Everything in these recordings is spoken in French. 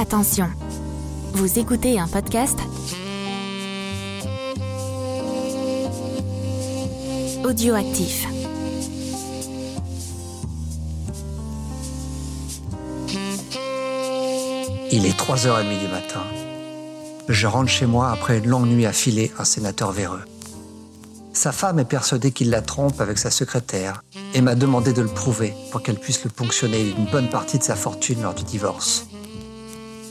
Attention, vous écoutez un podcast audioactif. Il est 3h30 du matin. Je rentre chez moi après une longue nuit à filer un sénateur véreux. Sa femme est persuadée qu'il la trompe avec sa secrétaire et m'a demandé de le prouver pour qu'elle puisse le ponctionner d'une bonne partie de sa fortune lors du divorce.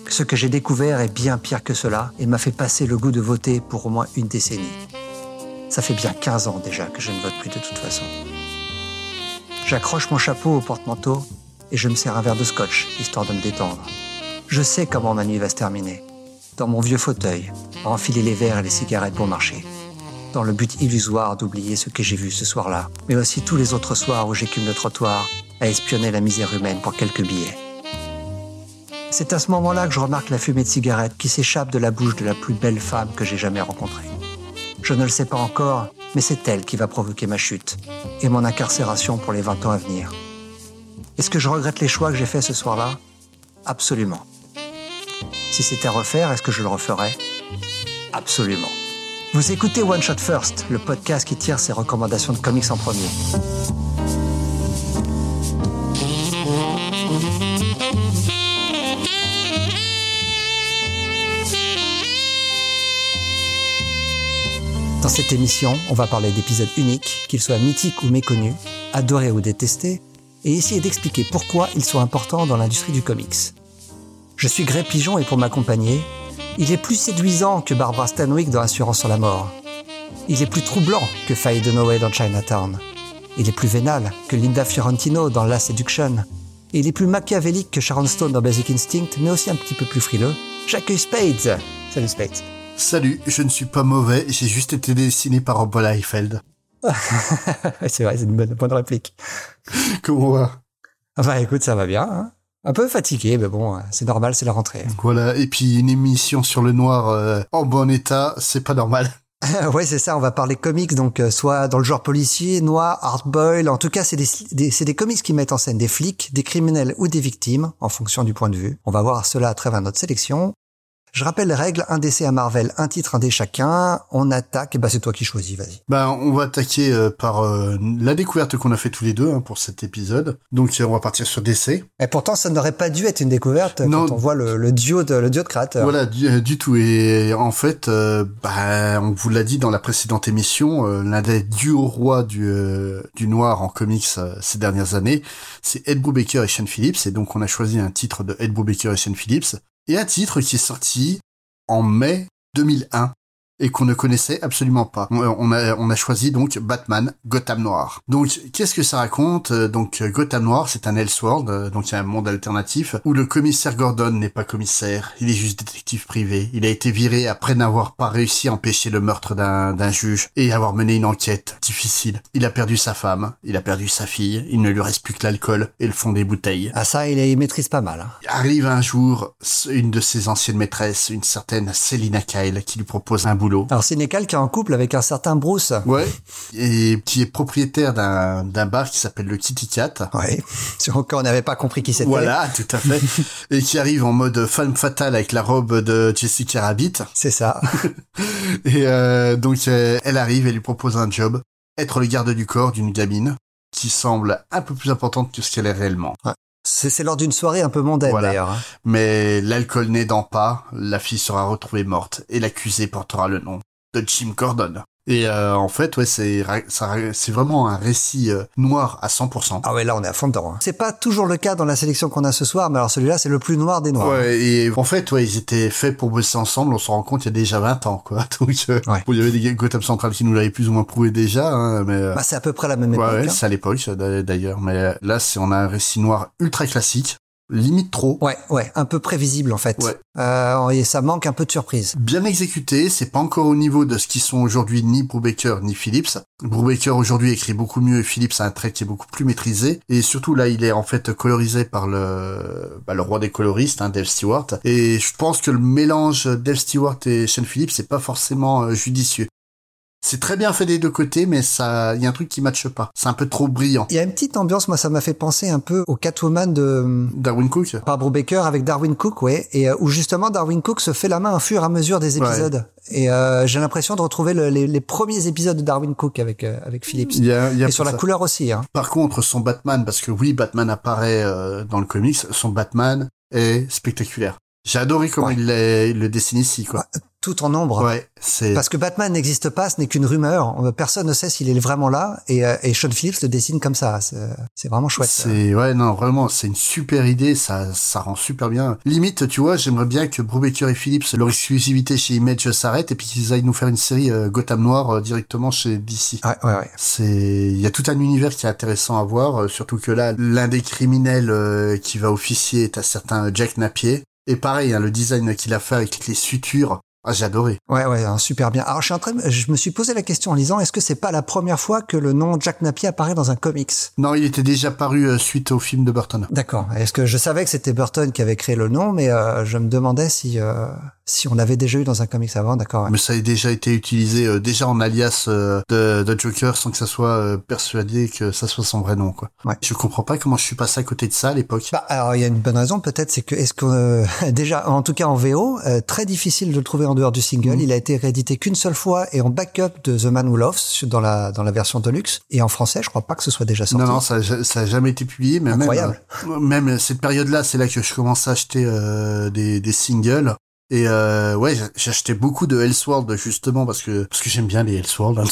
Ce que j'ai découvert est bien pire que cela et m'a fait passer le goût de voter pour au moins une décennie. Ça fait bien 15 ans déjà que je ne vote plus de toute façon. J'accroche mon chapeau au porte-manteau et je me sers un verre de scotch, histoire de me détendre. Je sais comment ma nuit va se terminer. Dans mon vieux fauteuil, à enfiler les verres et les cigarettes pour marcher. Dans le but illusoire d'oublier ce que j'ai vu ce soir-là, mais aussi tous les autres soirs où j'écume le trottoir à espionner la misère humaine pour quelques billets. C'est à ce moment-là que je remarque la fumée de cigarette qui s'échappe de la bouche de la plus belle femme que j'ai jamais rencontrée. Je ne le sais pas encore, mais c'est elle qui va provoquer ma chute et mon incarcération pour les 20 ans à venir. Est-ce que je regrette les choix que j'ai faits ce soir-là? Absolument. Si c'était à refaire, est-ce que je le referais? Absolument. Vous écoutez One Shot First, le podcast qui tire ses recommandations de comics en premier. Dans cette émission, on va parler d'épisodes uniques, qu'ils soient mythiques ou méconnus, adorés ou détestés, et essayer d'expliquer pourquoi ils sont importants dans l'industrie du comics. Je suis Gré Pigeon et pour m'accompagner, il est plus séduisant que Barbara Stanwyck dans Assurance sur la mort. Il est plus troublant que Faye Dunaway dans Chinatown. Il est plus vénal que Linda Fiorentino dans La Seduction. Il est plus machiavélique que Sharon Stone dans Basic Instinct, mais aussi un petit peu plus frileux. J'accueille Spades. Salut Spades. Salut, je ne suis pas mauvais, j'ai juste été dessiné par Rob Liefeld. c'est vrai, c'est une bonne, bonne réplique. Comment va? Enfin écoute, ça va bien. Hein un peu fatigué, mais bon, c'est normal, c'est la rentrée. Voilà, et puis une émission sur le noir euh, en bon état, c'est pas normal. ouais, c'est ça, on va parler comics, donc euh, soit dans le genre policier, noir, hardboil, en tout cas, c'est des, des, des comics qui mettent en scène des flics, des criminels ou des victimes, en fonction du point de vue. On va voir cela à travers notre sélection. Je rappelle les règles, un décès à Marvel, un titre, un dé chacun. On attaque, et bah c'est toi qui choisis, vas-y. Bah on va attaquer euh, par euh, la découverte qu'on a fait tous les deux hein, pour cet épisode. Donc on va partir sur décès. Et pourtant ça n'aurait pas dû être une découverte non. quand on voit le, le, duo de le duo de créateurs. Voilà, du, euh, du tout. Et en fait, bah on vous l'a dit dans la précédente émission, l'un des duos rois du du noir en comics ces dernières années, c'est Ed Brubaker et Sean Phillips. Et donc on a choisi un titre de Ed Brubaker et Sean Phillips et un titre qui est sorti en mai 2001 et qu'on ne connaissait absolument pas. On a, on a choisi donc Batman Gotham Noir. Donc qu'est-ce que ça raconte Donc Gotham Noir, c'est un Elseworld, donc il y a un monde alternatif où le commissaire Gordon n'est pas commissaire, il est juste détective privé. Il a été viré après n'avoir pas réussi à empêcher le meurtre d'un juge et avoir mené une enquête difficile. Il a perdu sa femme, il a perdu sa fille, il ne lui reste plus que l'alcool et le fond des bouteilles. Ah ça, il, il maîtrise pas mal. Hein. Arrive un jour une de ses anciennes maîtresses, une certaine Selina Kyle, qui lui propose un boulot alors c'est Nekal qui est en couple avec un certain Bruce. Ouais. Et qui est propriétaire d'un d'un bar qui s'appelle le Kitty Cat. Ouais. Sur on n'avait pas compris qui c'était. Voilà, tout à fait. et qui arrive en mode femme fatale avec la robe de Jessica Rabbit. C'est ça. et euh, donc euh, elle arrive, elle lui propose un job, être le garde du corps d'une gamine qui semble un peu plus importante que ce qu'elle est réellement. Ouais. C'est lors d'une soirée un peu mondaine voilà. d'ailleurs. Hein. Mais l'alcool n'aidant pas, la fille sera retrouvée morte et l'accusé portera le nom de Jim Gordon. Et euh, en fait, ouais, c'est c'est vraiment un récit euh, noir à 100%. Ah ouais, là on est à fond dedans. Hein. C'est pas toujours le cas dans la sélection qu'on a ce soir, mais alors celui-là c'est le plus noir des noirs. Ouais, et en fait, ouais, ils étaient faits pour bosser ensemble. On se rend compte il y a déjà 20 ans, quoi. Donc, euh, ouais. il y avait des Gotham Central qui nous l'avaient plus ou moins prouvé déjà, hein, mais. Bah c'est à peu près la même époque. Ouais, ouais hein. c'est à l'époque d'ailleurs. Mais là, c'est on a un récit noir ultra classique limite trop. Ouais, ouais, un peu prévisible en fait. Ouais. Euh, et ça manque un peu de surprise. Bien exécuté, c'est pas encore au niveau de ce qui sont aujourd'hui ni Brubaker ni Phillips. Brubaker aujourd'hui écrit beaucoup mieux et Phillips a un trait qui est beaucoup plus maîtrisé. Et surtout là, il est en fait colorisé par le, bah, le roi des coloristes, hein, Dave Stewart. Et je pense que le mélange Dave Stewart et Shane Phillips c'est pas forcément euh, judicieux. C'est très bien fait des deux côtés, mais ça, il y a un truc qui matche pas. C'est un peu trop brillant. Il y a une petite ambiance, moi ça m'a fait penser un peu au Catwoman de Darwin Cook. Barbara Baker avec Darwin Cook, ouais, et euh, où justement Darwin Cook se fait la main au fur et à mesure des épisodes. Et euh, j'ai l'impression de retrouver le, les, les, premiers épisodes de Darwin Cook avec euh, avec Phillips. Il y a, il y a et sur la couleur aussi. Hein. Par contre, son Batman, parce que oui, Batman apparaît euh, dans le comics, son Batman est spectaculaire. J'ai adoré comment Ouais. il, il le dessine ici, quoi. Tout en ombre. Ouais, c'est. Parce que Batman n'existe pas, ce n'est qu'une rumeur. Euh, Personne ne sait s'il est vraiment là. Et, euh, et Sean Phillips le dessine comme ça. C'est c'est vraiment chouette. C'est ouais non vraiment c'est une super idée ça ça rend super bien limite tu vois j'aimerais bien que Brubaker et Phillips leur exclusivité chez Image s'arrête et puis qu'ils aillent nous faire une série euh, Gotham Noir euh, directement chez DC Ouais, ouais, ouais. c'est il y a tout un univers qui est intéressant à voir euh, surtout que là l'un des criminels euh, qui va officier est un certain Jack Napier et pareil hein, le design qu'il a fait avec les sutures ah j'ai adoré Ouais, ouais, hein, super bien. Alors, je suis en train, de- je me suis posé la question en lisant, est-ce que c'est pas la première fois que le nom Jack Napier apparaît dans un comics? Non il était déjà paru euh, suite au film de Burton D'accord. Est-ce que je savais que c'était Burton qui avait créé le nom, mais euh, je me demandais si euh, si on l'avait déjà eu dans un comics avant. D'accord. Mais ça a déjà été utilisé euh, déjà en alias euh, de, de Joker sans que ça soit euh, persuadé que ça soit son vrai nom quoi. Ouais. Je comprends pas comment je suis passé à côté de ça à l'époque. Bah, alors il y a une bonne raison peut-être, c'est que est-ce que euh, déjà, en tout cas en VO, euh, très difficile de le trouver en dehors du single. Mhm. Il a été réédité qu'une seule fois et en backup de The Man Who Loves dans la dans la version deluxe et en français, je crois pas que ce soit déjà sorti. non non ça ça a jamais été publié mais Incroyable. même euh, même cette période là c'est là que je commence à acheter euh, des des singles. Et euh, ouais, acheté beaucoup de Elseworld justement parce que parce que j'aime bien les Elseworld hein,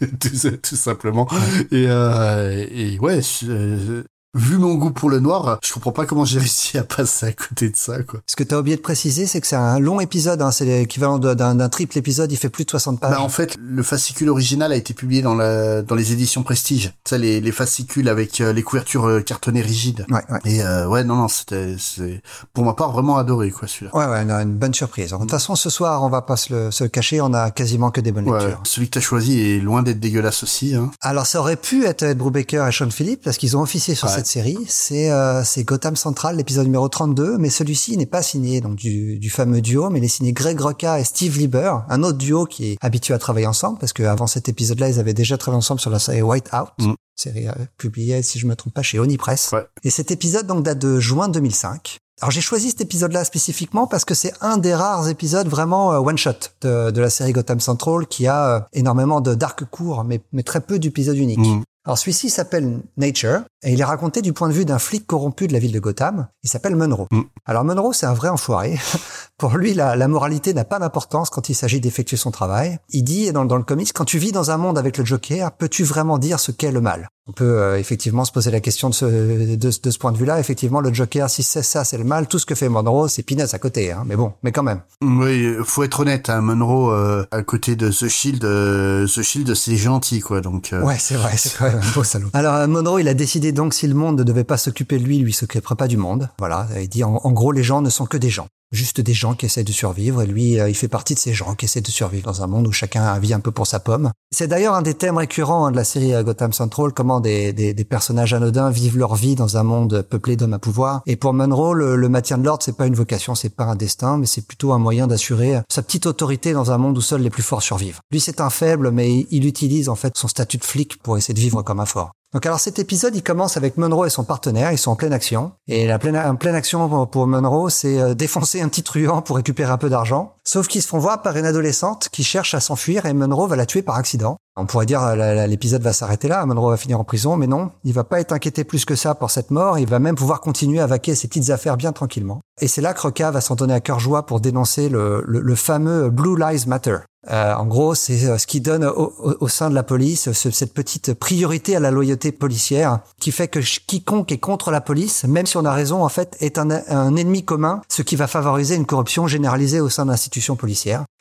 tout, tout simplement. Et, euh, et ouais, je- euh, vu mon goût pour le noir, je comprends pas comment j'ai réussi à passer à côté de ça quoi. Ce que tu as oublié de préciser, c'est que c'est un long épisode. Hein, c'est l'équivalent d'un triple épisode. Il fait plus de 60 pages. Bah, en fait, le fascicule original a été publié dans la dans les éditions Prestige. Ça, les, les fascicules avec euh, les couvertures euh, cartonnées rigides. Ouais, ouais. Et euh, ouais, non, non, c'était, c'est pour ma part vraiment adoré quoi celui-là. Ouais, ouais, non, une bonne surprise. De toute façon, ce soir, on va pas se le, se le cacher, on a quasiment que des bonnes Ouais, lectures. celui que t'as choisi est loin d'être dégueulasse aussi. Hein. Alors, ça aurait pu être Ed Brubaker et Sean Phillips parce qu'ils ont officié sur Ouais. Cette série. C'est euh, c'est Gotham Central, l'épisode numéro 32, mais celui-ci n'est pas signé donc du, du fameux duo, mais il est signé Greg Roca et Steve Lieber, un autre duo qui est habitué à travailler ensemble parce qu'avant cet épisode-là, ils avaient déjà travaillé ensemble sur la série White Out. Mm. Série euh, publiée, si je me trompe pas, chez Oni Press. Ouais. Et cet épisode donc date de juin 2005. Alors j'ai choisi cet épisode-là spécifiquement parce que c'est un des rares épisodes vraiment euh, one shot de, de la série Gotham Central qui a énormément de d'arcs courts mais, mais très peu d'épisodes uniques. Mm. Alors celui-ci s'appelle Nature et il est raconté du point de vue d'un flic corrompu de la ville de Gotham. Il s'appelle Monroe. Mm. Alors Monroe c'est un vrai enfoiré. Pour lui la, la moralité n'a pas d'importance quand il s'agit d'effectuer son travail. Il dit dans, dans le comics quand tu vis dans un monde avec le Joker, peux-tu vraiment dire ce qu'est le mal? On peut euh, effectivement se poser la question de ce, de, de ce point de vue-là. Effectivement le Joker si c'est ça c'est le mal, tout ce que fait Monroe c'est peanuts à côté. Hein. Mais bon, mais quand même. Oui, faut être honnête. Hein, Monroe euh, à côté de The Shield, euh, The Shield c'est gentil quoi. Donc euh, Ouais, c'est vrai, c'est même beau salaud. Alors, euh, Monroe, il a décidé donc si le monde ne devait pas s'occuper de lui, lui s'occuperait pas du monde. Voilà, il dit en gros, les gens ne sont que des gens. Juste des gens qui essaient de survivre, et lui, euh, il fait partie de ces gens qui essaient de survivre dans un monde où chacun vit un peu pour sa pomme. C'est d'ailleurs un des thèmes récurrents hein, de la série euh, Gotham Central, comment des, personnages anodins vivent leur vie dans un monde peuplé d'hommes à pouvoir. Et pour Monroe, le, le maintien de l'ordre, c'est pas une vocation, c'est pas un destin, mais c'est plutôt un moyen d'assurer sa petite autorité dans un monde où seuls les plus forts survivent. Lui, c'est un faible, mais il utilise en fait son statut de flic pour essayer de vivre comme un fort. Donc alors cet épisode, il commence avec Monroe et son partenaire, ils sont en pleine action. Et la pleine, en pleine action pour- Monroe, c'est euh, défoncer un petit truand pour récupérer un peu d'argent. Sauf qu'ils se font voir par une adolescente qui cherche à s'enfuir et Monroe va la tuer par accident. On pourrait dire euh, l'épisode va s'arrêter là, Monroe va finir en prison, mais non, il va pas être inquiété plus que ça pour cette mort, il va même pouvoir continuer à vaquer ses petites affaires bien tranquillement. Et c'est là que Roca va s'en donner à cœur joie pour dénoncer le, fameux Blue Lives Matter. Euh, en gros, c'est euh, ce qui donne au, sein de la police ce- cette petite priorité à la loyauté policière qui fait que quiconque est contre la police, même si on a raison, en fait, est un, un ennemi commun, ce qui va favoriser une corruption généralisée au sein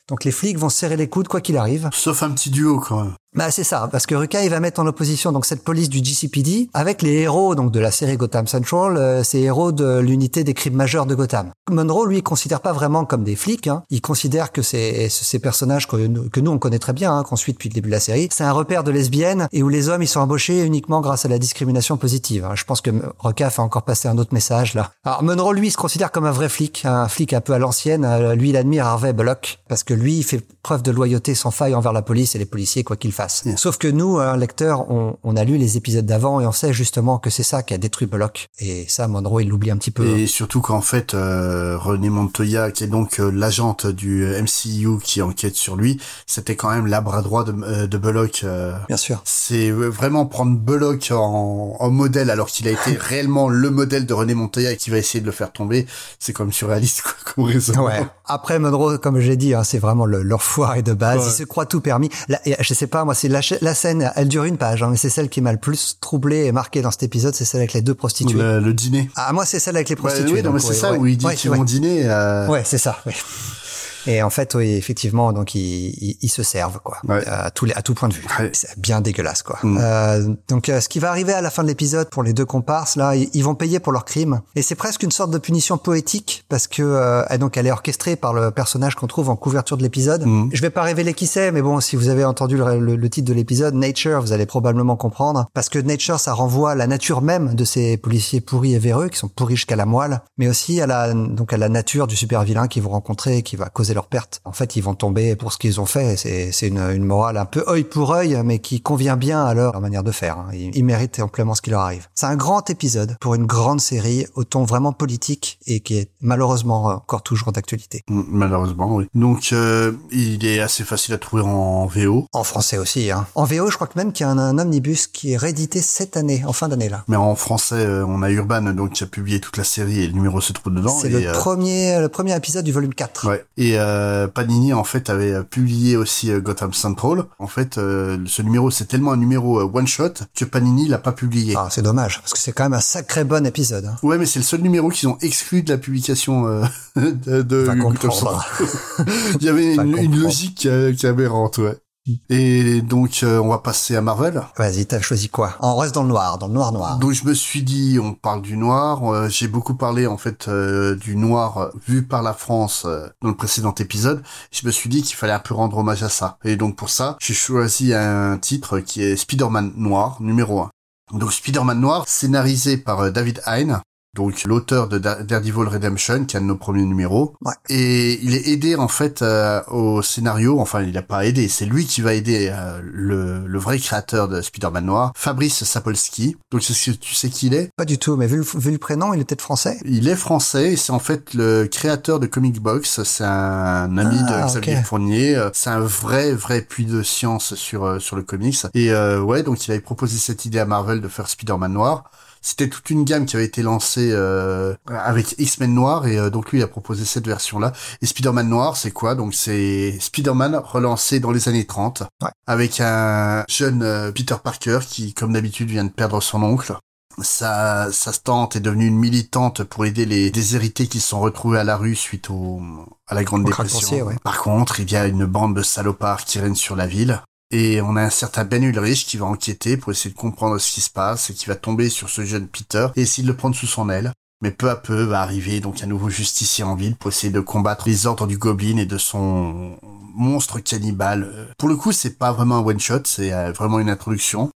Donc les flics vont se serrer les coudes quoi qu'il arrive. Sauf un petit duo quand même. Bah c'est ça, parce que Ruka il va mettre en opposition donc cette police du GCPD avec les héros donc de la série Gotham Central, euh, ces héros de l'unité des crimes majeurs de Gotham. Monroe lui il considère pas vraiment comme des flics, hein. il considère que c'est ces personnages que, que, nous on connaît très bien, hein, qu'on suit depuis le début de la série, c'est un repère de lesbiennes et où les hommes ils sont embauchés uniquement grâce à la discrimination positive. Hein. Je pense que Ruka fait encore passer un autre message là. Alors Monroe lui il se considère comme un vrai flic, un flic un peu à l'ancienne. Euh, lui il admire Harvey Bullock parce que lui il fait preuve de loyauté sans faille envers la police et les policiers quoi qu'il fasse. Sauf que nous, un lecteur, on, on a lu les épisodes d'avant et on sait justement que c'est ça qui a détruit Bullock. Et ça, Monroe, il l'oublie un petit peu. Et surtout qu'en fait, euh, René Montoya, qui est donc euh, l'agente du MCU qui enquête sur lui, c'était quand même la bras droit de, euh, de Bullock. Bien sûr. C'est vraiment prendre Bullock en, en modèle alors qu'il a été réellement le modèle de René Montoya et qui va essayer de le faire tomber. C'est comme surréaliste quoi, comme raison. Ouais. Après Monroe, comme j'ai dit, hein, c'est vraiment le, leur foire et de base. Il se croit tout permis. Là, je sais pas, moi, c'est la, la, scène, elle dure une page, hein, mais c'est celle qui m'a le plus troublé et marqué dans cet épisode, c'est celle avec les deux prostituées. Le, dîner. Ah, moi, c'est celle avec les prostituées. oui, c'est ça où il dit qu'ils vont dîner. Euh... Ouais, c'est ça. Et en fait, oui, effectivement, donc ils, ils, se servent quoi, à, tous les, à tout point de vue. C'est bien dégueulasse quoi. Mm. Euh, donc, euh, ce qui va arriver à la fin de l'épisode pour les deux comparses là, ils, vont payer pour leur crime. Et c'est presque une sorte de punition poétique parce que euh, donc elle est orchestrée par le personnage qu'on trouve en couverture de l'épisode. Mm. Je vais pas révéler qui c'est, mais bon, si vous avez entendu le, le, titre de l'épisode, Nature, vous allez probablement comprendre parce que Nature, ça renvoie à la nature même de ces policiers pourris et véreux qui sont pourris jusqu'à la moelle, mais aussi à la donc à la nature du super vilain qu'ils vont rencontrer et qui va causer leur perte. En fait, ils vont tomber pour ce qu'ils ont fait. C'est une, une, morale un peu œil pour œil, mais qui convient bien à leur manière de faire. Hein. Ils, méritent amplement ce qui leur arrive. C'est un grand épisode pour une grande série au ton vraiment politique et qui est malheureusement encore toujours d'actualité. Malheureusement, oui. Donc, euh, il est assez facile à trouver en VO. En français aussi. Hein. En VO, je crois que même qu'il y a un, omnibus qui est réédité cette année, en fin d'année là. Mais en français, euh, on a Urban, donc qui a publié toute la série et le numéro se trouve dedans. C'est le euh, premier, le premier épisode du volume 4. Ouais. Et euh, Panini en fait avait publié aussi euh, Gotham Central. En fait, euh, ce numéro c'est tellement un numéro one shot que Panini l'a pas publié. Ah, c'est dommage parce que c'est quand même un sacré bon épisode. Hein. Ouais, mais c'est le seul numéro qu'ils ont exclu de la publication de, de Gotham Central. Il y avait une, une, logique qui, aberrante, ouais. Et donc euh, on va passer à Marvel. Vas-y, t'as choisi quoi? On reste dans le noir, dans le noir noir. Donc je me suis dit, on parle du noir. Euh, j'ai beaucoup parlé en fait euh, du noir vu par la France dans le précédent épisode. Je me suis dit qu'il fallait un peu rendre hommage à ça. Et donc pour ça, j'ai choisi un titre qui est Spider-Man noir numéro 1. Donc Spider-Man noir, scénarisé par David Hein, donc l'auteur de Daredevil Redemption, qui est un de nos premiers numéros. Ouais. Et il est aidé en fait euh, au scénario, enfin il n'a pas aidé, c'est lui qui va aider euh, le, le, vrai créateur de Spider-Man Noir, Fabrice Sapolsky. Donc c'est ce que tu sais qui il est? Pas du tout, mais vu le, vu le prénom, il est peut-être français? Il est français, et c'est en fait le créateur de Comic Box, c'est un ami de ah, Xavier Fournier, euh, c'est un vrai vrai puits de science sur sur le comics. Et ouais, donc il avait proposé cette idée à Marvel de faire Spider-Man Noir c'était toute une gamme qui avait été lancée euh, avec X-Men Noir et euh, donc lui il a proposé cette version là et Spider-Man Noir c'est quoi? Donc c'est Spider-Man relancé dans les années 30 avec un jeune euh, Peter Parker qui comme d'habitude vient de perdre son oncle. Sa, sa tante est devenue une militante pour aider les déshérités qui se sont retrouvés à la rue suite au, à la Grande Dépression. Par contre, il y a une bande de salopards qui règne sur la ville. Et on a un certain Ben Ulrich qui va enquêter pour essayer de comprendre ce qui se passe et qui va tomber sur ce jeune Peter et essayer de le prendre sous son aile. Mais peu à peu va arriver donc un nouveau justicier en ville pour essayer de combattre les ordres du Goblin et de son monstre cannibale. Pour le coup, c'est pas vraiment un one shot, c'est euh, vraiment une introduction.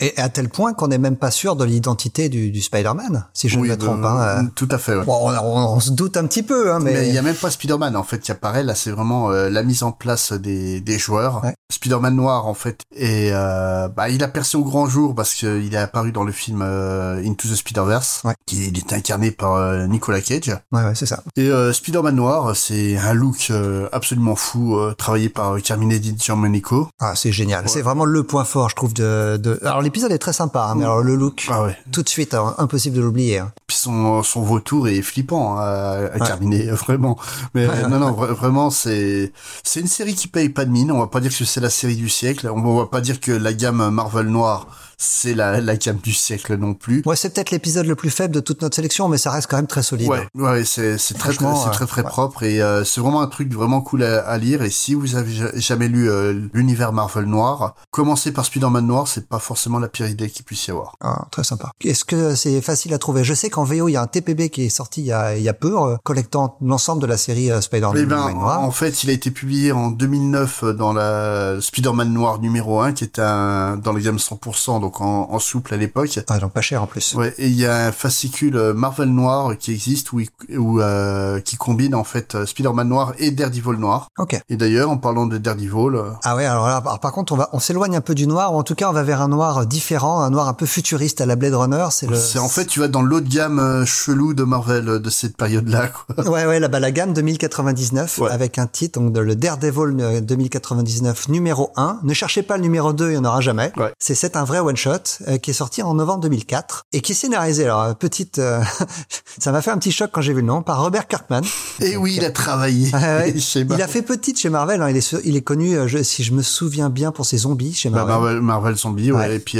Et à tel point qu'on n'est même pas sûr de l'identité du, du Spider-Man, si je ne me trompe. Hein. Euh. Tout à fait. Ouais. Bon, on, se doute un petit peu, hein, mais il y a même pas Spider-Man en fait qui apparaît. Là, c'est vraiment euh, la mise en place des, des joueurs. Spider-Man noir en fait, et euh, bah, il a percé au grand jour parce qu'il est apparu dans le film Into the Spider-Verse, qui il est incarné par Nicolas Cage. Ouais, ouais, c'est ça. Et Spider-Man noir, c'est un look absolument fou, travaillé par Carmine Di Gianmenico. Ah, c'est génial. C'est vraiment le point fort, je trouve, de, de alors l'épisode est très sympa, hein, mais alors le look, ah tout de suite, hein, impossible de l'oublier. Hein. Puis son, son vautour est flippant à, à terminer, vraiment. Mais non, non, vraiment, c'est c'est une série qui paye pas de mine. On va pas dire que c'est la série du siècle. On va pas dire que la gamme Marvel noire c'est la, la gamme du siècle non plus. Ouais, c'est peut-être l'épisode le plus faible de toute notre sélection, mais ça reste quand même très solide. Ouais, ouais, c'est c'est très très, c'est très très ouais. propre et euh, c'est vraiment un truc vraiment cool à, à lire. Et si vous avez ja- jamais lu euh, l'univers Marvel noir, commencer par Spider-Man noir, c'est pas forcément la pire idée qu'il puisse y avoir. Ah, très sympa. Est-ce que c'est facile à trouver? Je sais qu'en VO, il y a un TPB qui est sorti il y a, il y a peu, euh, collectant l'ensemble de la série euh, Spider-Man Eh ben, Noir. en fait, il a été publié en 2009 dans la Spider-Man noir numéro 1, qui était un, dans la gamme 100%, donc en, en souple à l'époque. Ah, donc pas cher en plus. Ouais, et il y a un fascicule euh, Marvel noir qui existe où, il- où euh, qui combine en fait euh, Spider-Man noir et Daredevil noir. Ok. Et d'ailleurs, en parlant de Daredevil, euh, Ah ouais, alors là, alors par contre, on va, on s'éloigne un peu du noir, ou en tout cas, on va vers un noir différent, un noir un peu futuriste à la Blade Runner. C'est le. c'est en fait tu vas dans l'autre gamme euh, chelou de Marvel de cette période-là. Quoi. Ouais, ouais, la, bah, la gamme 2099, Ouais. avec un titre, donc de le Daredevil euh, 2099 numéro 1. Ne cherchez pas le numéro 2, il n'y en aura jamais. Ouais. C'est c'est un vrai one-shot euh, qui est sorti en novembre 2004 et qui est scénarisé, alors euh, petite... euh, ça m'a fait un petit choc quand j'ai vu le nom, par Robert Kirkman. Et oui, il a travaillé Ouais, chez Il Marvel. a fait petite chez Marvel, hein, il, est, il est connu, je- si je me souviens bien, pour ses zombies chez Bah, Marvel. Marvel, Marvel Zombie, ouais. Ouais. Et puis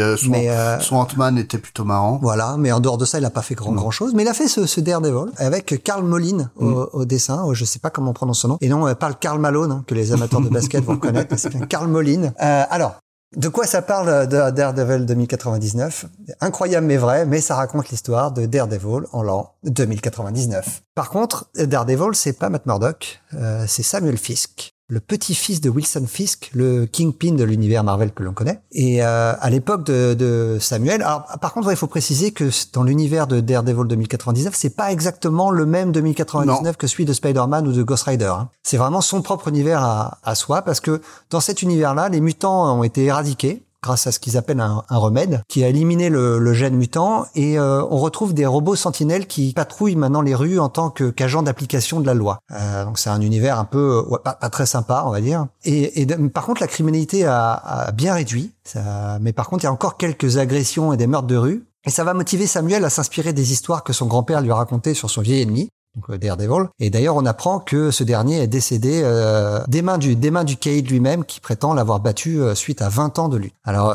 son, Ant-Man était plutôt marrant. Voilà, mais en dehors de ça, il a pas fait grand, grand chose. Mais il a fait ce, ce Daredevil avec Carl Moline au, Mm. au dessin. Oh, Je sais pas comment on prononce son nom. Et non, euh, pas le Carl Malone, hein, que les amateurs de basket vont connaître. C'est bien Carl Moline. Alors. De quoi ça parle euh, de Daredevil 2099 Incroyable mais vrai, mais ça raconte l'histoire de Daredevil en l'an 2099. Par contre, Daredevil, c'est pas Matt Murdock, euh, c'est Samuel Fisk, le petit-fils de Wilson Fisk, le Kingpin de l'univers Marvel que l'on connaît. Et euh, à l'époque de, de Samuel, alors par contre, il faut préciser que dans l'univers de Daredevil 2099, c'est pas exactement le même 2099 que celui de Spider-Man ou de Ghost Rider. hein. C'est vraiment son propre univers à, à soi, parce que dans cet univers-là, les mutants ont été éradiqués grâce à ce qu'ils appellent un, un remède, qui a éliminé le, le gène mutant, et euh, on retrouve des robots sentinelles qui patrouillent maintenant les rues en tant qu'agents d'application de la loi. Euh, donc c'est un univers un peu ouais, pas, pas très sympa, on va dire. Et, et par contre, la criminalité a, a bien réduit. Ça, mais par contre, il y a encore quelques agressions et des meurtres de rue. Et ça va motiver Samuel à s'inspirer des histoires que son grand-père lui a racontées sur son vieil ennemi, donc euh, Daredevil. Et d'ailleurs, on apprend que ce dernier est décédé euh, des mains du des mains du Cade lui-même, qui prétend l'avoir battu euh, suite à 20 ans de lutte. Alors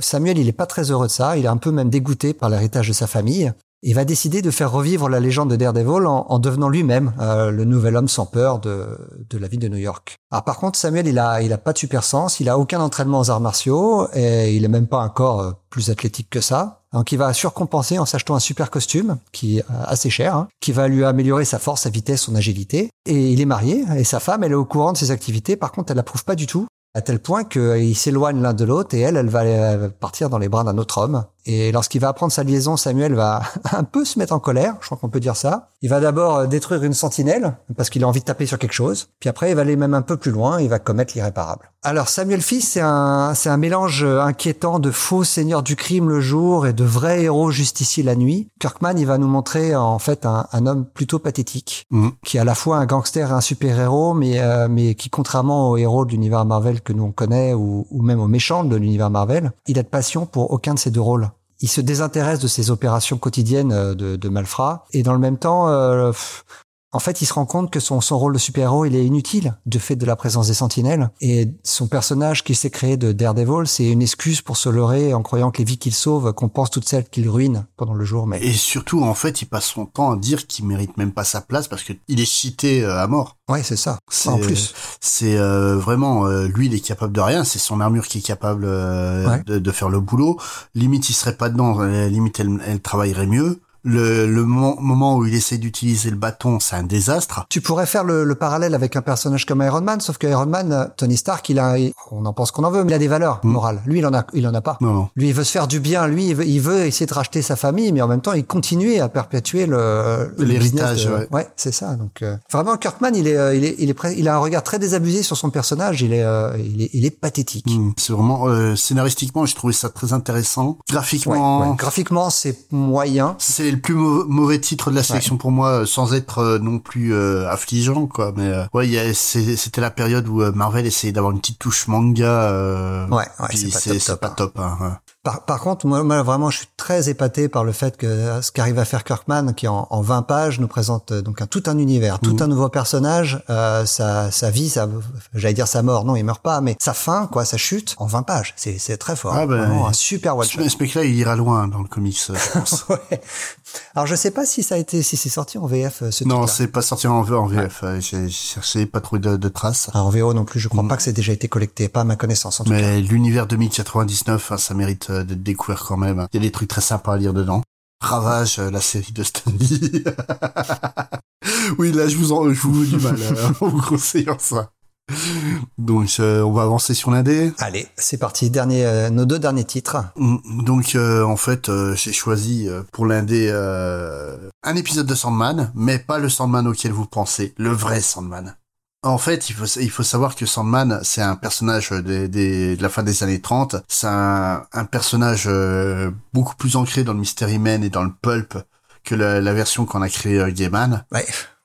Samuel, il est pas très heureux de ça. Il est un peu même dégoûté par l'héritage de sa famille. Il va décider de faire revivre la légende de Daredevil en, en devenant lui-même le nouvel homme sans peur de, de la ville de New York. Alors par contre, Samuel, il a, il a pas de super sens, il a aucun entraînement aux arts martiaux et il est même pas un corps plus athlétique que ça. Donc il va surcompenser en s'achetant un super costume qui est euh, assez cher, hein, qui va lui améliorer sa force, sa vitesse, son agilité. Et il est marié et sa femme, elle est au courant de ses activités. Par contre, elle l'approuve pas du tout à tel point qu'ils s'éloignent l'un de l'autre et elle, elle va euh, partir dans les bras d'un autre homme. Et lorsqu'il va apprendre sa liaison, Samuel va un peu se mettre en colère, je crois qu'on peut dire ça. Il va d'abord euh, détruire une sentinelle, parce qu'il a envie de taper sur quelque chose. Puis après, il va aller même un peu plus loin, il va commettre l'irréparable. Alors Samuel Fils, c'est un, c'est un mélange euh, inquiétant de faux seigneurs du crime le jour et de vrais héros justiciers la nuit. Kirkman, il va nous montrer en fait un, un homme plutôt pathétique, Mhm. qui est à la fois un gangster et un super-héros, mais, euh, mais qui, contrairement aux héros de l'univers Marvel que nous on connaît, ou, ou même aux méchants de l'univers Marvel, il a de passion pour aucun de ces deux rôles. Il se désintéresse de ses opérations quotidiennes euh, de, de et dans le même temps, euh, en fait, il se rend compte que son, son rôle de super-héros, il est inutile de fait de la présence des sentinelles. Et son personnage qu'il s'est créé de Daredevil, c'est une excuse pour se leurrer en croyant que les vies qu'il sauve compensent toutes celles qu'il ruine pendant le jour. Mais Et surtout, en fait, il passe son temps à dire qu'il mérite même pas sa place parce que il est cité euh, à mort. ouais, c'est ça. C'est- En plus. C'est euh, vraiment euh, lui, il est capable de rien. C'est son armure qui est capable euh, Ouais. de, de faire le boulot. Limite, il serait pas dedans. euh, Limite, elle, elle travaillerait mieux. Le, le mo- moment où il essaie d'utiliser le bâton, c'est un désastre. Tu pourrais faire le, le parallèle avec un personnage comme Iron Man, sauf que Iron Man, euh, Tony Stark, il a, il- on en pense qu'on en veut, mais il a des valeurs Mm. morales. Lui, il en a, il en a pas. Non. Lui, il veut se faire du bien. Lui, il veut, il veut essayer de racheter sa famille, mais en même temps, il continue à perpétuer le L'héritage, ouais. c'est ça. Donc, euh, vraiment, Kirkman, il est, euh, il est, il est, il a un regard très désabusé sur son personnage. Il est, euh, il est, il est pathétique. Hmm, C'est vraiment euh, scénaristiquement, j'ai trouvé ça très intéressant. Ouais, Graphiquement, ouais. Graphiquement, c'est moyen. c'est le plus mau- mauvais titre de la sélection pour moi, euh, sans être euh, non plus euh, affligeant, quoi. Mais euh, ouais, c'est- c'était la période où Marvel essayait d'avoir une petite touche manga. Euh, Ouais, ouais, c'est pas c'est c'est pas hein. top. hein, ouais. Par, par contre, moi, moi, vraiment, je suis très épaté par le fait que euh, ce qu'arrive à faire Kirkman, qui en, en 20 pages nous présente euh, donc un, tout un univers, tout Mhm. un nouveau personnage, euh, sa, sa vie, sa, j'allais dire sa mort, non, il meurt pas, mais sa fin, quoi, sa chute, en 20 pages. C'est, c'est très fort. Ah ben, Vraiment un super one Ce, mec-là, il ira loin dans le comics, je pense. Ouais. Alors je sais pas si ça a été, si c'est sorti en VF euh, ce non, c'est pas sorti en, en VF. J'ai j'ai cherché, pas trouvé de, de traces. En VO non plus, je crois Mm. pas que c'est déjà été collecté, pas à ma connaissance en tout cas. Mais l'univers 2099, hein, ça mérite euh, d'être découvert quand même. Il y a des trucs très sympas à lire dedans. Ravage, euh, la série de Stanley. oui, là, je vous en, je vous du mal euh, en vous conseillant ça. Donc, euh, on va avancer sur l'indé. Allez, c'est parti, dernier, euh, nos deux derniers titres. Mm, Donc, euh, en fait, j'ai choisi pour l'indé un épisode de Sandman, mais pas le Sandman auquel vous pensez, le vrai Sandman. En fait, il faut, savoir que Sandman, c'est un personnage des, des- de la fin des années 30. C'est un, personnage euh, beaucoup plus ancré dans le Mystery Man et dans le pulp que la, version qu'on a créée euh, Gaiman.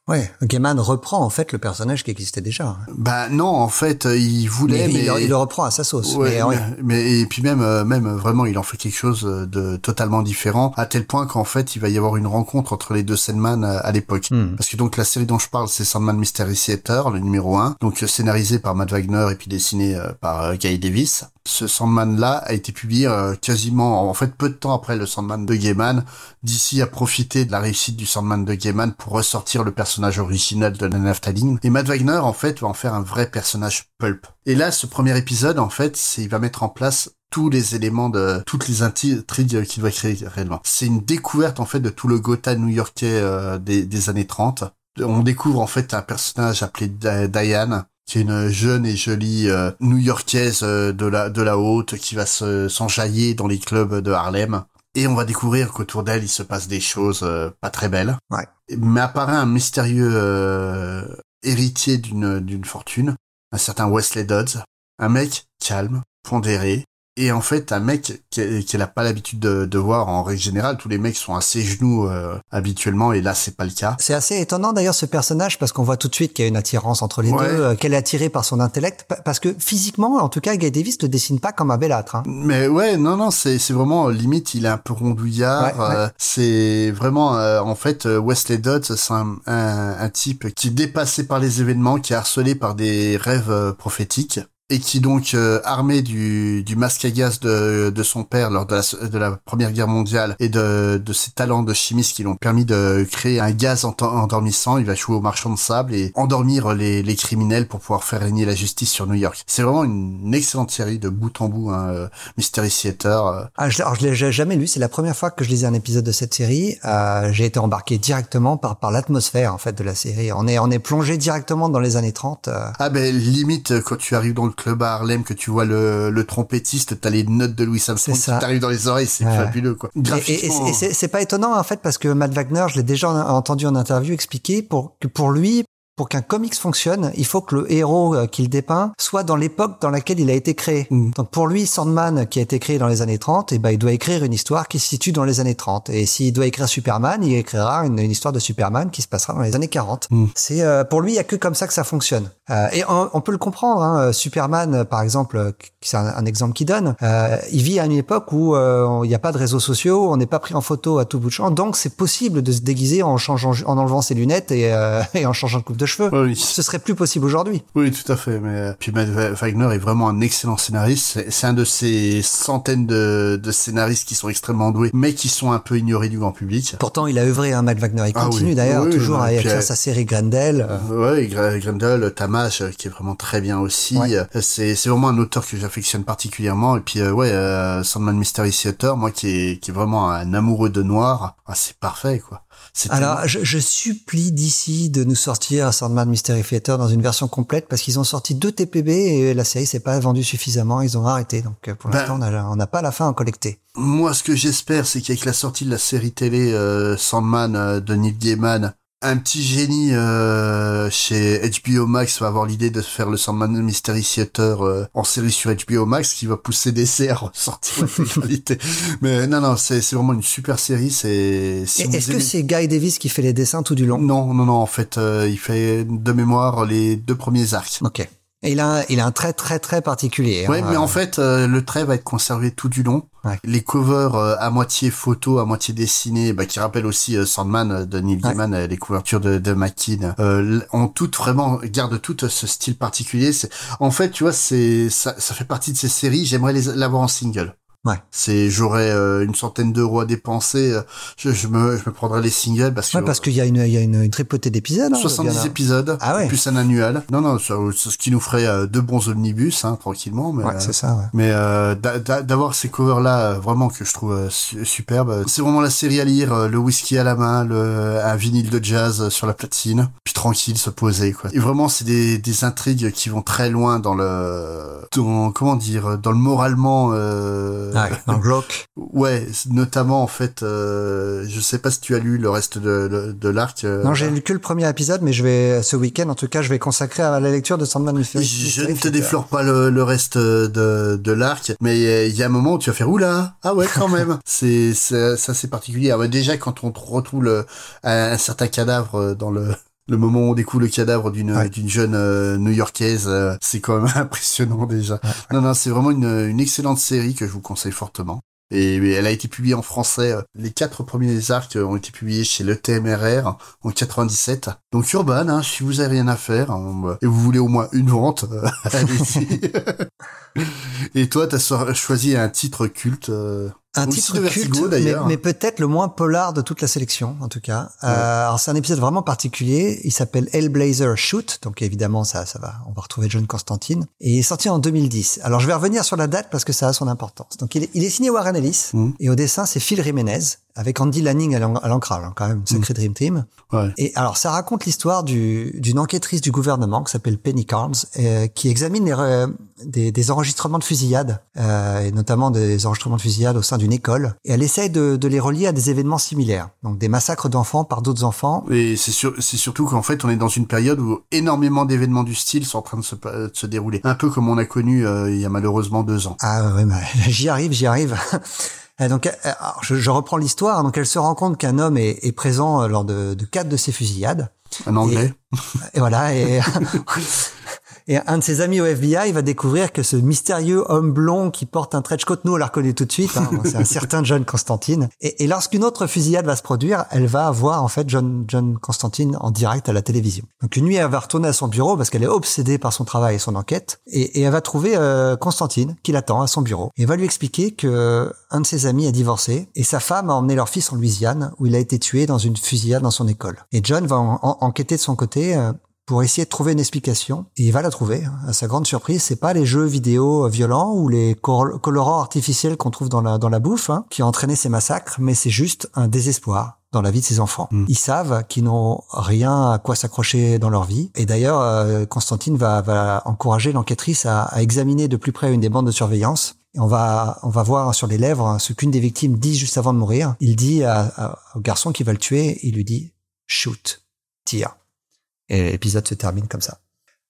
Ouais. Gaiman reprend en fait le personnage qui existait déjà. Bah non, en fait, euh, il voulait, Mais, mais, il, le- il le reprend à sa sauce. Ouais, mais, ouais. mais, mais- et puis même euh, même euh, vraiment il en fait quelque chose euh, de totalement différent à tel point qu'en fait il va y avoir une rencontre entre les deux Sandman à, l'époque Hmm. parce que donc la série dont je parle c'est Sandman Mystery Theater le numéro 1 donc euh, scénarisé par Matt Wagner et puis dessiné euh, par euh, Guy Davis ce Sandman là a été publié euh, quasiment en fait peu de temps après le Sandman de Gaiman DC a profité de la réussite du Sandman de Gaiman pour ressortir le personnage original de la naphtaline. Et Matt Wagner, en fait, va en faire un vrai personnage pulp. Et là, ce premier épisode, en fait, c'est, il va mettre en place tous les éléments de toutes les intrigues qu'il va créer réellement. C'est une découverte, en fait, de tout le Gotham new-yorkais euh, des, des années 30. On découvre, en fait, un personnage appelé Di- Diane, qui est une jeune et jolie euh, new-yorkaise euh, de la de la haute qui va se s'enjailler dans les clubs de Harlem et on va découvrir qu'autour d'elle il se passe des choses euh, pas très belles. Ouais. Mais apparaît un mystérieux euh, héritier d'une d'une fortune, un certain Wesley Dodds, un mec calme, pondéré. Et en fait, un mec qui- qu'elle a pas l'habitude de, de voir en règle générale, tous les mecs sont à ses genoux euh, habituellement, et là c'est pas le cas. C'est assez étonnant d'ailleurs ce personnage parce qu'on voit tout de suite qu'il y a une attirance entre les Ouais. deux, euh, qu'elle est attirée par son intellect, pa- parce que physiquement, en tout cas, Guy Davis le dessine pas comme un bellâtre. Hein. Mais ouais, non, non, c'est vraiment euh, limite, il est un peu rondouillard. Ouais, ouais. euh, c'est vraiment, euh, en fait, Wesley Dodds, c'est un, un, un type qui est dépassé par les événements, qui est harcelé par des rêves prophétiques. Et qui donc euh, armé du, du masque à gaz de, de son père lors de la, de la Première Guerre mondiale et de, de ses talents de chimiste qui l'ont permis de créer un gaz ent- endormissant, il va jouer au marchand de sable et endormir les, les criminels pour pouvoir faire régner la justice sur New York. C'est vraiment une, excellente série de bout en bout, hein, euh, Mystery Theater. euh, Ah, je, alors, je l'ai jamais lu, c'est la première fois que je lisais un épisode de cette série. Euh, j'ai été embarqué directement par, par l'atmosphère en fait de la série. On est, on est plongé directement dans les années 30. euh. Ah ben limite quand tu arrives dans le club à Harlem que tu vois le, le trompettiste, t'as les notes de Louis Armstrong qui t'arrivent dans les oreilles, c'est Ouais. fabuleux quoi. Et, et- c'est- et c'est c'est pas étonnant en fait parce que Matt Wagner, je l'ai déjà en- entendu en interview expliquer pour que pour lui, pour qu'un comics fonctionne, il faut que le héros euh, qu'il dépeint soit dans l'époque dans laquelle il a été créé. Mm. Donc pour lui, Sandman, qui a été créé dans les années 30, et ben il doit écrire une histoire qui se situe dans les années 30. Et s'il doit écrire Superman, il écrira une, une histoire de Superman qui se passera dans les années 40. Mm. C'est euh, pour lui, il y a que comme ça que ça fonctionne. Euh, et on, on peut le comprendre. Hein, Superman, par exemple, c'est un, un exemple qu'il donne. euh, il vit à une époque où il n'y a pas de réseaux sociaux, on n'est pas pris en photo à tout bout de champ, donc c'est possible de se déguiser en changeant, en enlevant ses lunettes et, et en changeant de coupe de cheveux. Oui, Ce serait plus possible aujourd'hui. oui, tout à fait. Mais euh, puis Matt Wa- Wagner est vraiment un excellent scénariste. C'est- un de ces centaines de, de scénaristes qui sont extrêmement doués, mais qui sont un peu ignorés du grand public. Pourtant, il a œuvré un Matt Wagner. Il Ah continue oui. d'ailleurs Oui, toujours à écrire puis, sa série Grendel. euh, Ouais, Gr- Grendel, euh, qui est vraiment très bien aussi. Ouais. Euh, C'est c'est vraiment un auteur que j'affectionne particulièrement. Et puis euh, ouais, euh, Sandman Mystery Theater, moi qui est qui est vraiment un amoureux de noir, ah, c'est parfait quoi. Alors, je, je supplie d'ici de nous sortir Sandman Mystery Theater dans une version complète parce qu'ils ont sorti deux TPB et la série s'est pas vendue suffisamment. Ils ont arrêté. Donc, euh, pour Ben- l'instant, on n'a pas la fin à collecter. Moi, ce que j'espère, c'est qu'avec la sortie de la série télé euh, Sandman euh, de Neil Gaiman, un petit génie euh, chez HBO Max va avoir l'idée de faire le Sandman Mystery Theater euh, en série sur HBO Max, qui va pousser DC à ressortir. Mais non, non, c'est vraiment une super série. C'est si Est-ce que c'est Guy Davis qui fait les dessins tout du long? Non, non, non. En fait, euh, il fait de mémoire les deux premiers arcs. Ok. Et il a, un, il a un trait très très particulier. Ouais, hein. mais en fait, euh, le trait va être conservé tout du long. Ouais. Les covers euh, à moitié photo, à moitié dessiné, bah, qui rappellent aussi euh, Sandman euh, de Neil. Gaiman, euh, les couvertures de, de McKean, euh, ont toutes vraiment gardent toutes ce style particulier. En fait, tu vois, c'est ça, ça fait partie de ces séries. J'aimerais les l'avoir en single. Ouais. C'est j'aurais euh, une centaine d'euros à dépenser. euh, Je, je me je me prendrais les singles parce que Ouais, parce qu'il y a une, il y a une, une tripotée d'épisodes. hein, 70 bien, hein. épisodes, Ah ouais. plus un annuel. Non, non, ce qui nous ferait euh, deux bons omnibus, hein, tranquillement. Mais, Ouais, euh, c'est ça, ouais. mais euh, d'a- d'a- d'avoir ces covers là vraiment que je trouve euh, su- superbes c'est vraiment la série à lire euh, le whisky à la main le un vinyle de jazz euh, sur la platine puis tranquille se poser quoi et vraiment c'est des, des intrigues qui vont très loin dans le dans, comment dire dans le moralement euh, Ouais, dans le glauque. ouais notamment en fait euh, je sais pas si tu as lu le reste de, de, de l'arc euh, Non, j'ai lu que le premier épisode, mais je vais, ce week-end, en tout cas, je vais consacrer à la lecture de Sandman Mystery. Je ne te déflore pas le, le reste de, de l'arc, mais il y a un moment où tu vas faire oula, ah ouais quand même. c'est c'est c'est particulier. Ah déjà quand on retrouve le, un, un certain cadavre dans le le moment où on découvre le cadavre d'une Ouais. d'une jeune euh, New-Yorkaise, euh, c'est quand même impressionnant déjà. Non non, c'est vraiment une, une excellente série que je vous conseille fortement. Et elle a été publiée en français. Les quatre premiers arcs ont été publiés chez le TMRR en 97. Donc Urban, hein, si vous avez rien à faire hein, et vous voulez au moins une vente, euh, allez-y. et toi, t'as choisi un titre culte. euh, Un Aussi titre de Vertigo, culte, mais, peut-être le moins polar de toute la sélection, en tout cas. Euh, alors c'est un épisode vraiment particulier. Il s'appelle Hellblazer Shoot, donc évidemment ça, ça va, on va retrouver John Constantine. Et il est sorti en 2010. Alors je vais revenir sur la date parce que ça a son importance. Donc il est, il est signé Warren Ellis Mhm. et au dessin c'est Phil Jiménez avec Andy Lanning à l'ancrage, hein, quand même, sacré Dream Team. Ouais. Et alors, ça raconte l'histoire du- d'une enquêtrice du gouvernement qui s'appelle Penny Carnes, euh, qui examine les re- des, des enregistrements de fusillade, euh, et notamment des enregistrements de fusillade au sein d'une école. Et elle essaye de, de les relier à des événements similaires, donc des massacres d'enfants par d'autres enfants. Et c'est c'est surtout qu'en fait, on est dans une période où énormément d'événements du style sont en train de se, de se dérouler. Un peu comme on a connu euh, il y a malheureusement deux ans. Ah ouais, mais j'y arrive, j'y arrive. Euh, Donc, euh, alors, je, je reprends l'histoire. Donc, elle se rend compte qu'un homme est, est présent euh, lors de, de quatre de ces fusillades. Un anglais. Et voilà. Et, et un de ses amis au FBI va découvrir que ce mystérieux homme blond qui porte un trench coat, nous on l'a reconnu tout de suite. hein, c'est un certain John Constantine. Et, lorsqu'une autre fusillade va se produire, elle va voir en fait John John Constantine en direct à la télévision. Donc une nuit, elle va retourner à son bureau parce qu'elle est obsédée par son travail et son enquête. Et, elle va trouver euh, Constantine qui l'attend à son bureau. Et va lui expliquer que un de ses amis a divorcé et sa femme a emmené leur fils en Louisiane où il a été tué dans une fusillade dans son école. Et John va en- en- enquêter de son côté. euh, pour essayer de trouver une explication. Et il va la trouver. hein. À sa grande surprise, c'est pas les jeux vidéo euh, violents ou les colorants artificiels qu'on trouve dans la, dans la bouffe hein, qui ont entraîné ces massacres, mais c'est juste un désespoir dans la vie de ses enfants. Mm. Ils savent qu'ils n'ont rien à quoi s'accrocher dans leur vie. Et d'ailleurs, euh, Constantine va, va encourager l'enquêtrice à, à examiner de plus près une des bandes de surveillance. Et on va, on va voir sur les lèvres hein, ce qu'une des victimes dit juste avant de mourir. Il dit à- à- au garçon qui va le tuer, il lui dit « shoot, tire ». Et l'épisode se termine comme ça.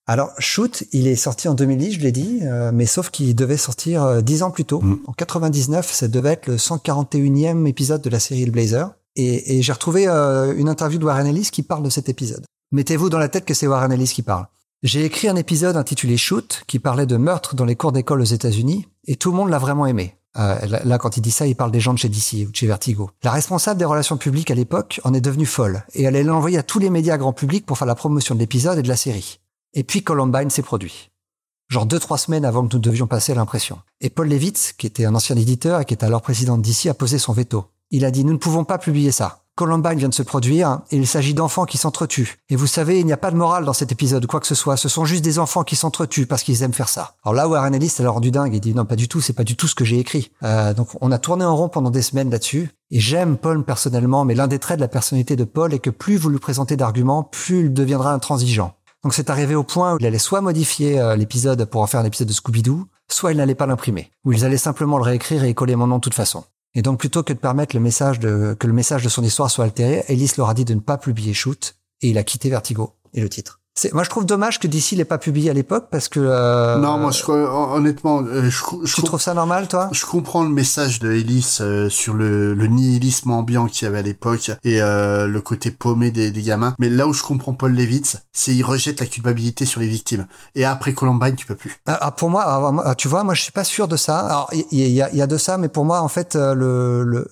Alors, Shoot, il est sorti en 2010, je l'ai dit, euh, mais sauf qu'il devait sortir euh, dix ans plus tôt. Mm. En 99, ça devait être le 141e épisode de la série Le Blazer. Et, et j'ai retrouvé euh, une interview de Warren Ellis qui parle de cet épisode. Mettez-vous dans la tête que c'est Warren Ellis qui parle. J'ai écrit un épisode intitulé Shoot qui parlait de meurtre dans les cours d'école aux États-Unis et tout le monde l'a vraiment aimé. Euh, là, quand il dit ça, il parle des gens de chez DC ou de chez Vertigo. La responsable des relations publiques à l'époque en est devenue folle et elle l'a envoyé à tous les médias grand public pour faire la promotion de l'épisode et de la série. Et puis Columbine s'est produit. Genre deux, trois semaines avant que nous devions passer à l'impression. Et Paul Levitz, qui était un ancien éditeur et qui est alors président de DC, a posé son veto. Il a dit, nous ne pouvons pas publier ça. Columbine vient de se produire et il s'agit d'enfants qui s'entretuent. Et vous savez, il n'y a pas de morale dans cet épisode, quoi que ce soit. Ce sont juste des enfants qui s'entretuent parce qu'ils aiment faire ça. Alors là, Warren Ellis, elle a rendu dingue. Il dit non, pas du tout, c'est pas du tout ce que j'ai écrit. Euh, donc on a tourné en rond pendant des semaines là-dessus. Et j'aime Paul personnellement, mais l'un des traits de la personnalité de Paul est que plus vous lui présentez d'arguments, plus il deviendra intransigeant. Donc c'est arrivé au point où il allait soit modifier euh, l'épisode pour en faire un épisode de Scooby-Doo, soit il n'allait pas l'imprimer, ou ils allaient simplement le réécrire et y coller mon nom de toute façon. Et donc plutôt que de permettre le message de, que le message de son histoire soit altéré, Ellis leur a dit de ne pas publier Shoot, et il a quitté Vertigo et le titre. C'est, moi, je trouve dommage que DC l'ait pas publié à l'époque parce que. Euh, non, moi, je, honnêtement, euh, je, je, tu trouves ça normal, toi? Je comprends le message de Ellis euh, sur le, le, nihilisme ambiant qu'il y avait à l'époque et le côté paumé des, des, gamins. Mais là où je comprends Paul Levitz, c'est il rejette la culpabilité sur les victimes. Et après Columbine, tu peux plus. Ah, ah pour moi, ah, tu vois, moi, je suis pas sûr de ça. Alors, il y, a, y a de ça, mais pour moi, en fait, le, le,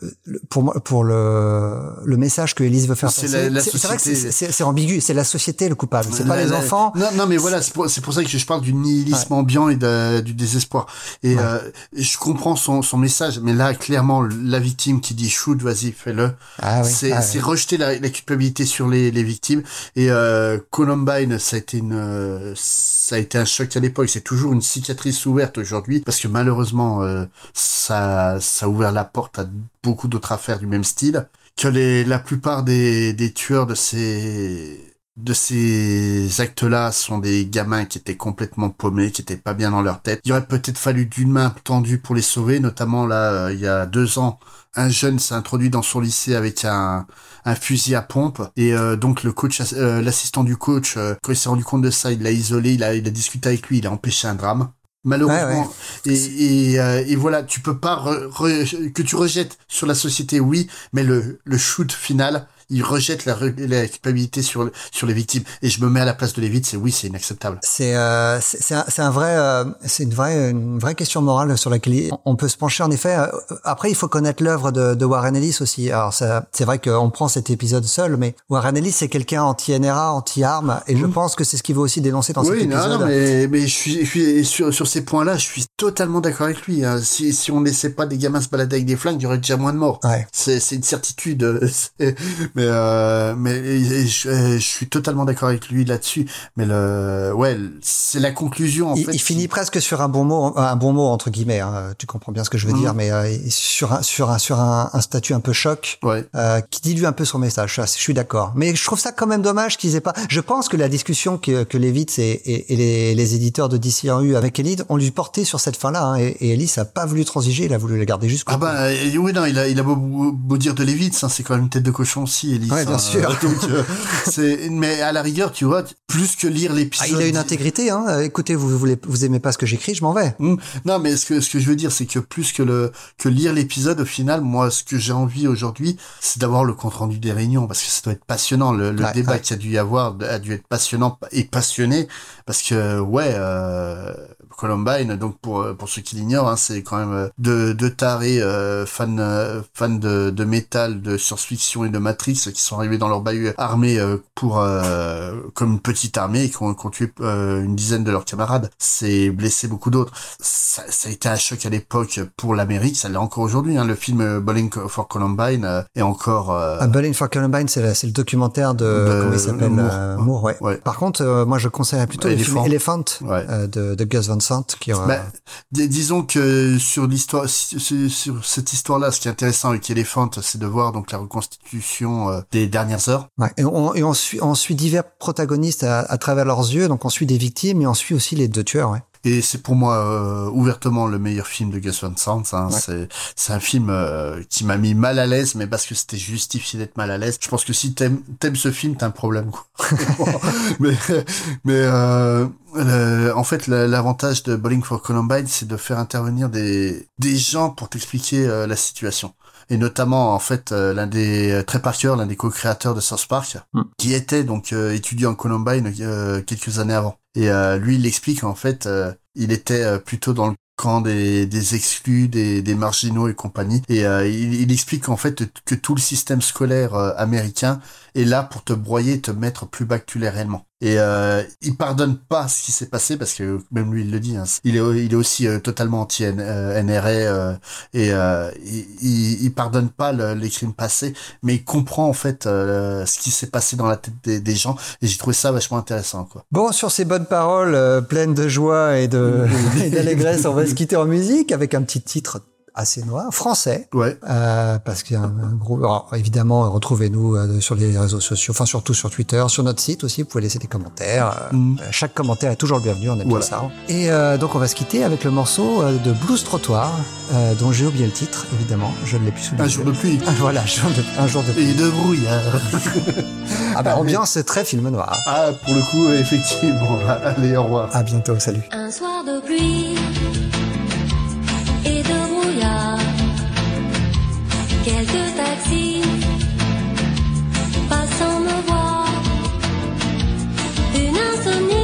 pour moi, pour le, le message que Ellis veut faire passer, c'est vrai que c'est ambigu. C'est la société le coupable. Pas les enfants. Non, non, mais voilà, c'est pour, pour, ça que je parle du nihilisme ambiant et de, du désespoir. Et euh, je comprends son, son message, mais là, clairement, la victime qui dit shoot, vas-y, fais-le. Ah, oui. C'est ah rejeter la, la, culpabilité sur les, les victimes. Et euh, Columbine, ça a été une, ça a été un choc à l'époque. C'est toujours une cicatrice ouverte aujourd'hui parce que malheureusement, euh, ça, ça a ouvert la porte à beaucoup d'autres affaires du même style que les, la plupart des, des tueurs de ces de ces actes-là sont des gamins qui étaient complètement paumés, qui étaient pas bien dans leur tête. Il aurait peut-être fallu d'une main tendue pour les sauver, notamment là, euh, il y a deux ans, un jeune s'est introduit dans son lycée avec un, un fusil à pompe et euh, donc le coach, euh, l'assistant du coach, quand il s'est rendu compte de ça, il l'a isolé, il a, il a discuté avec lui, il a empêché un drame malheureusement. Et, et, et, voilà, tu peux pas que tu rejettes sur la société, oui, mais le, le shoot final, il rejette la, la culpabilité sur sur les victimes. Et je me mets à la place de Lévite, c'est oui, c'est inacceptable. C'est euh, c'est un, un, vrai euh, c'est une vraie une vraie question morale sur laquelle on peut se pencher en effet. Euh, après, il faut connaître l'œuvre de, de, Warren Ellis aussi. Alors c'est vrai qu'on prend cet épisode seul, mais Warren Ellis c'est quelqu'un anti-NRA, anti-armes, et je mmh. pense que c'est ce qu'il veut aussi dénoncer dans cet épisode. Oui, non, mais mais je suis, je suis sur sur ces points-là, je suis totalement d'accord avec lui. Hein. Si si on laissait pas des gamins se balader avec des flingues, il y aurait déjà moins de morts. Ouais. C'est c'est une certitude. Mais euh, mais je, suis totalement d'accord avec lui là-dessus. Mais le, ouais, c'est la conclusion. En il, fait, il finit presque sur un bon mot, un bon mot entre guillemets. Hein, tu comprends bien ce que je veux mhm. dire, mais euh, sur un sur un sur un, un statut un peu choc, ouais. euh, qui dilue un peu son message. Je, suis d'accord. Mais je trouve ça quand même dommage qu'ils aient pas. Je pense que la discussion que que Levitz et, et, et les, les, éditeurs de DC ont eu avec Elite ont lui porté sur cette fin-là. Hein, et, et Ellis a pas voulu transiger, il a voulu la garder jusqu'au Ah bah oui non, il a il a beau, beau dire de Levitz, hein, c'est quand même une tête de cochon aussi, Ouais, bien hein. sûr. Euh, mais à la rigueur, tu vois, plus que lire l'épisode. Ah, il a une intégrité, hein. Euh, écoutez, vous voulez, vous aimez pas ce que j'écris, je m'en vais. Hmm. Non, mais ce que, ce que je veux dire, c'est que plus que le, que lire l'épisode, au final, moi, ce que j'ai envie aujourd'hui, c'est d'avoir le compte rendu des réunions, parce que ça doit être passionnant. Le, le débat qu'il a dû y avoir a dû être passionnant et passionné, parce que, ouais, euh, Columbine, donc pour pour ceux qui l'ignorent, hein, c'est quand même deux, deux tarés euh, fans fans de, de métal, de science-fiction et de Matrix qui sont arrivés dans leur bahut armés euh, pour euh, comme une petite armée et qui ont, tué euh, une dizaine de leurs camarades. C'est blessé beaucoup d'autres. Ça, ça, a été un choc à l'époque pour l'Amérique, ça l'est encore aujourd'hui. Hein. Le film Bowling for Columbine est encore. Ah, Bowling for Columbine, c'est le, documentaire de, comment il s'appelle Moore. ouais. ouais. Par contre, moi je conseillerais plutôt le film Elephant de, de, Gus Van Qui. Bah, disons que sur l'histoire, sur, cette histoire-là, ce qui est intéressant avec Elephant, c'est de voir donc la reconstitution des dernières heures. Ouais. Et, on, et on, suit, on suit divers protagonistes à, à, travers leurs yeux, donc on suit des victimes et on suit aussi les deux tueurs. Ouais. Et c'est pour moi euh, ouvertement le meilleur film de Gus Van Sant. Hein. C'est c'est un film euh, qui m'a mis mal à l'aise, mais parce que c'était justifié d'être mal à l'aise. Je pense que si t'aimes t'aimes ce film, t'as un problème. Quoi. mais mais euh, en fait, l'avantage de Bowling for Columbine, c'est de faire intervenir des des gens pour t'expliquer la situation et notamment en fait euh, l'un des euh, très Parker, l'un des co-créateurs de South Park, mm. qui était donc euh, étudiant en Columbine quelques années avant. Et lui, il explique en fait, il était plutôt dans le camp des, des exclus, des, des marginaux et compagnie. Et il, explique en fait que tout le système scolaire américain est là pour te broyer, te mettre plus bas que réellement. Et euh, il pardonne pas ce qui s'est passé parce que même lui il le dit. Hein, il est il est aussi euh, totalement anti NRA euh, et euh, il, il pardonne pas les crimes passés, mais il comprend en fait euh, ce qui s'est passé dans la tête des, des gens. Et j'ai trouvé ça vachement intéressant. Quoi. Bon, sur ces bonnes paroles pleines de joie et de d'allégresse, on va se quitter en musique avec un petit titre assez noir, français. Ouais. Euh, parce qu'il y a un, un groupe. Alors, évidemment, retrouvez-nous euh, sur les réseaux sociaux, enfin surtout sur Twitter, sur notre site aussi. Vous pouvez laisser des commentaires. Euh, Mm. Chaque commentaire est toujours le bienvenu. On aime Voilà. bien ça. Et euh, donc, on va se quitter avec le morceau euh, de Blues Trottoir, euh, dont j'ai oublié le titre. Évidemment, je ne l'ai plus les Un jour de pluie. Ah, voilà, un jour de, un jour de Et de brouillard. Ah bah ambiance c'est très film noir. Ah, pour le coup, effectivement. Allez, au revoir. À bientôt, salut. Un soir de pluie quelques taxis passant me voir, une insomnie